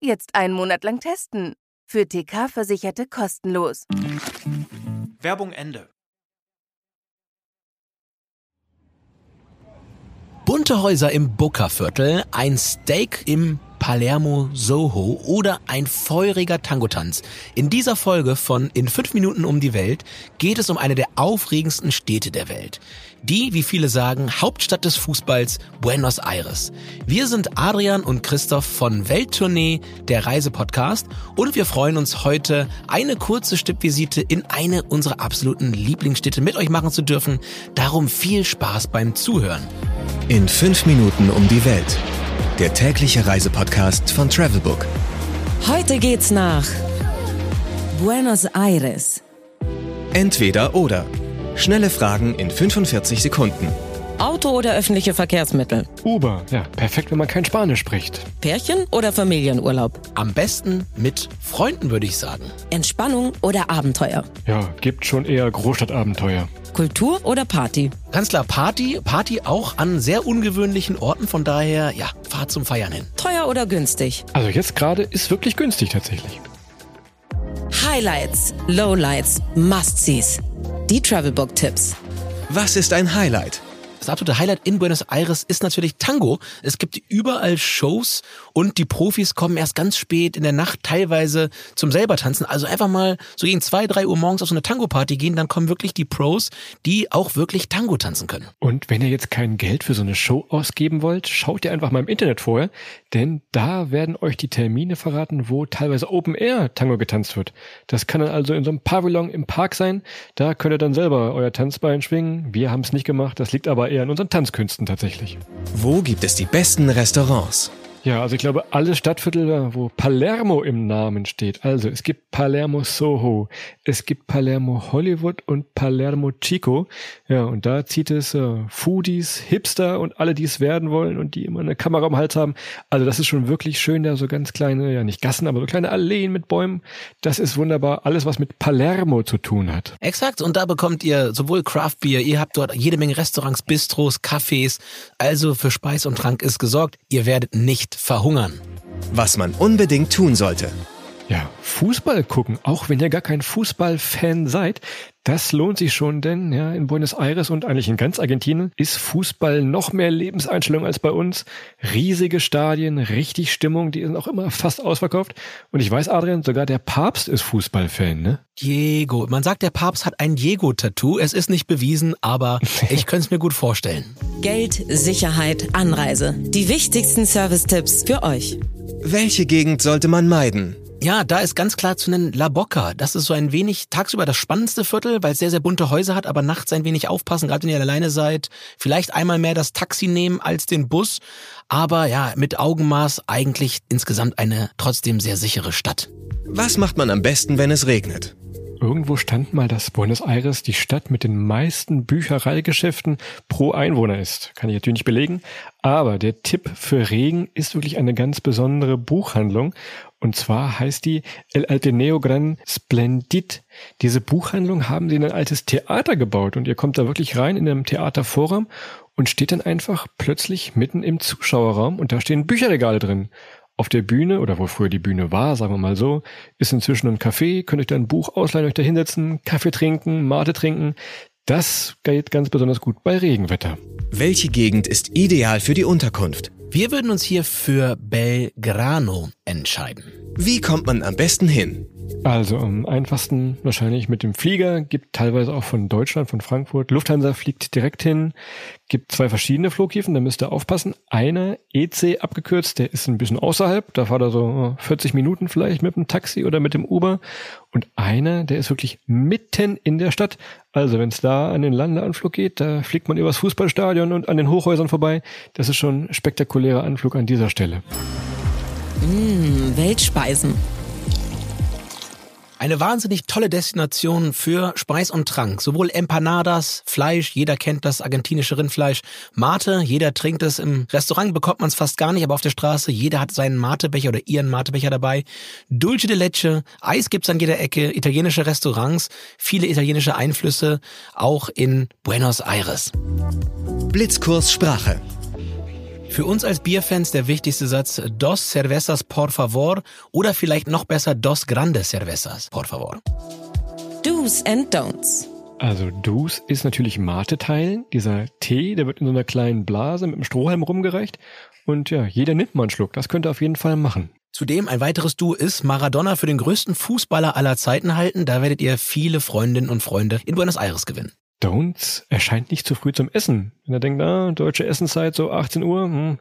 Jetzt einen Monat lang testen. Für TK-Versicherte kostenlos. Werbung Ende. Bunte Häuser im Booker-Viertel, ein Steak im Palermo Soho oder ein feuriger Tangotanz. In dieser Folge von In fünf Minuten um die Welt geht es um eine der aufregendsten Städte der Welt. Die, wie viele sagen, Hauptstadt des Fußballs Buenos Aires. Wir sind Adrian und Christoph von Welttournee, der Reisepodcast und wir freuen uns heute, eine kurze Stippvisite in eine unserer absoluten Lieblingsstädte mit euch machen zu dürfen. Darum viel Spaß beim Zuhören. In fünf Minuten um die Welt der tägliche Reisepodcast von Travelbook. Heute geht's nach Buenos Aires. Entweder oder. Schnelle Fragen in 45 Sekunden. Auto oder öffentliche Verkehrsmittel? Uber, ja, perfekt, wenn man kein Spanisch spricht. Pärchen oder Familienurlaub? Am besten mit Freunden, würde ich sagen. Entspannung oder Abenteuer? Ja, gibt schon eher Großstadtabenteuer. Kultur oder Party? Ganz klar Party, Party auch an sehr ungewöhnlichen Orten, von daher, ja, Fahrt zum Feiern hin. Teuer oder günstig? Also jetzt gerade ist wirklich günstig tatsächlich. Highlights, Lowlights, Must-Sees. Die Travelbook-Tipps. Was ist ein Highlight? Das absolute Highlight in Buenos Aires ist natürlich Tango. Es gibt überall Shows und die Profis kommen erst ganz spät in der Nacht teilweise zum selber tanzen. Also einfach mal so gegen zwei, drei Uhr morgens auf so eine Tango-Party gehen, dann kommen wirklich die Pros, die auch wirklich Tango tanzen können. Und wenn ihr jetzt kein Geld für so eine Show ausgeben wollt, schaut ihr einfach mal im Internet vorher, denn da werden euch die Termine verraten, wo teilweise Open Air Tango getanzt wird. Das kann dann also in so einem Pavillon im Park sein. Da könnt ihr dann selber euer Tanzbein schwingen. Wir haben es nicht gemacht, das liegt aber eher an unseren Tanzkünsten tatsächlich. Wo gibt es die besten Restaurants? Ja, also ich glaube, alle Stadtviertel, wo Palermo im Namen steht. Also es gibt Palermo Soho, es gibt Palermo Hollywood und Palermo Chico. Ja, und da zieht es äh, Foodies, Hipster und alle, die es werden wollen und die immer eine Kamera am Hals haben. Also das ist schon wirklich schön, da so ganz kleine, ja nicht Gassen, aber so kleine Alleen mit Bäumen. Das ist wunderbar. Alles, was mit Palermo zu tun hat. Exakt. Und da bekommt ihr sowohl Craft Beer, ihr habt dort jede Menge Restaurants, Bistros, Cafés. Also für Speis und Trank ist gesorgt. Ihr werdet nicht verhungern. Was man unbedingt tun sollte. Ja, Fußball gucken, auch wenn ihr gar kein Fußballfan seid, das lohnt sich schon, denn ja, in Buenos Aires und eigentlich in ganz Argentinien ist Fußball noch mehr Lebenseinstellung als bei uns. Riesige Stadien, richtig Stimmung, die sind auch immer fast ausverkauft. Und ich weiß, Adrian, sogar der Papst ist Fußballfan, ne? Diego. Man sagt, der Papst hat ein Diego-Tattoo. Es ist nicht bewiesen, aber ich könnte es mir gut vorstellen. Geld, Sicherheit, Anreise. Die wichtigsten Service-Tipps für euch. Welche Gegend sollte man meiden? Ja, da ist ganz klar zu nennen La Boca. Das ist so ein wenig tagsüber das spannendste Viertel, weil es sehr, sehr bunte Häuser hat, aber nachts ein wenig aufpassen, gerade wenn ihr alleine seid. Vielleicht einmal mehr das Taxi nehmen als den Bus. Aber ja, mit Augenmaß eigentlich insgesamt eine trotzdem sehr sichere Stadt. Was macht man am besten, wenn es regnet? Irgendwo stand mal, dass Buenos Aires die Stadt mit den meisten Büchereigeschäften pro Einwohner ist. Kann ich natürlich nicht belegen. Aber der Tipp für Regen ist wirklich eine ganz besondere Buchhandlung. Und zwar heißt die El Alteneo Gran Splendid. Diese Buchhandlung haben sie in ein altes Theater gebaut und ihr kommt da wirklich rein in einem Theatervorraum und steht dann einfach plötzlich mitten im Zuschauerraum und da stehen Bücherregale drin. Auf der Bühne, oder wo früher die Bühne war, sagen wir mal so, ist inzwischen ein Café, könnt euch da ein Buch ausleihen, euch da hinsetzen, Kaffee trinken, Mate trinken. Das geht ganz besonders gut bei Regenwetter. Welche Gegend ist ideal für die Unterkunft? Wir würden uns hier für Belgrano entscheiden. Wie kommt man am besten hin? Also am einfachsten wahrscheinlich mit dem Flieger, gibt teilweise auch von Deutschland, von Frankfurt. Lufthansa fliegt direkt hin, gibt zwei verschiedene Flughäfen, da müsst ihr aufpassen. Einer, EC abgekürzt, der ist ein bisschen außerhalb, da fahrt er so 40 Minuten vielleicht mit dem Taxi oder mit dem Uber. Und einer, der ist wirklich mitten in der Stadt. Also wenn es da an den Landeanflug geht, da fliegt man übers Fußballstadion und an den Hochhäusern vorbei. Das ist schon ein spektakulärer Anflug an dieser Stelle. Mmh, Weltspeisen. Eine wahnsinnig tolle Destination für Speis und Trank. Sowohl Empanadas, Fleisch, jeder kennt das argentinische Rindfleisch. Mate, jeder trinkt es. Im Restaurant bekommt man es fast gar nicht, aber auf der Straße, jeder hat seinen Matebecher oder ihren Matebecher dabei. Dulce de Leche, Eis gibt's an jeder Ecke, italienische Restaurants, viele italienische Einflüsse, auch in Buenos Aires. Blitzkurs Sprache. Für uns als Bierfans der wichtigste Satz Dos cervezas por favor oder vielleicht noch besser Dos grandes cervezas por favor. Do's and Don'ts. Also Do's ist natürlich Mate teilen. Dieser Tee, der wird in so einer kleinen Blase mit einem Strohhalm rumgereicht. Und ja, jeder nimmt mal einen Schluck. Das könnte auf jeden Fall machen. Zudem ein weiteres Du ist Maradona für den größten Fußballer aller Zeiten halten. Da werdet ihr viele Freundinnen und Freunde in Buenos Aires gewinnen. Don'ts erscheint nicht zu früh zum Essen. Wenn er denkt, ah, deutsche Essenszeit so 18 Uhr, hm,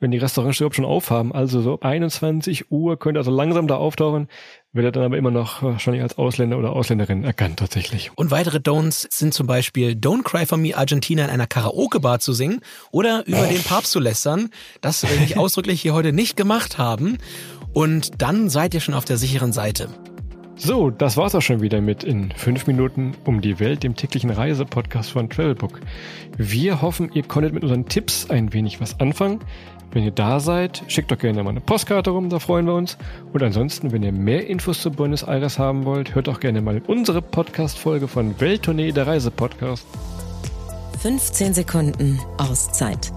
wenn die Restaurants überhaupt schon aufhaben, also so 21 Uhr könnte also langsam da auftauchen, wird er dann aber immer noch wahrscheinlich als Ausländer oder Ausländerin erkannt tatsächlich. Und weitere Don'ts sind zum Beispiel Don't Cry for Me Argentina in einer Karaoke-Bar zu singen oder über den Papst zu lästern. Das will ich ausdrücklich hier heute nicht gemacht haben. Und dann seid ihr schon auf der sicheren Seite. So, das war's auch schon wieder mit in fünf Minuten um die Welt, dem täglichen Reisepodcast von Travelbook. Wir hoffen, ihr konntet mit unseren Tipps ein wenig was anfangen. Wenn ihr da seid, schickt doch gerne mal eine Postkarte rum, da freuen wir uns. Und ansonsten, wenn ihr mehr Infos zu Buenos Aires haben wollt, hört auch gerne mal unsere Podcast-Folge von Welttournee, der Reisepodcast. 15 Sekunden Auszeit.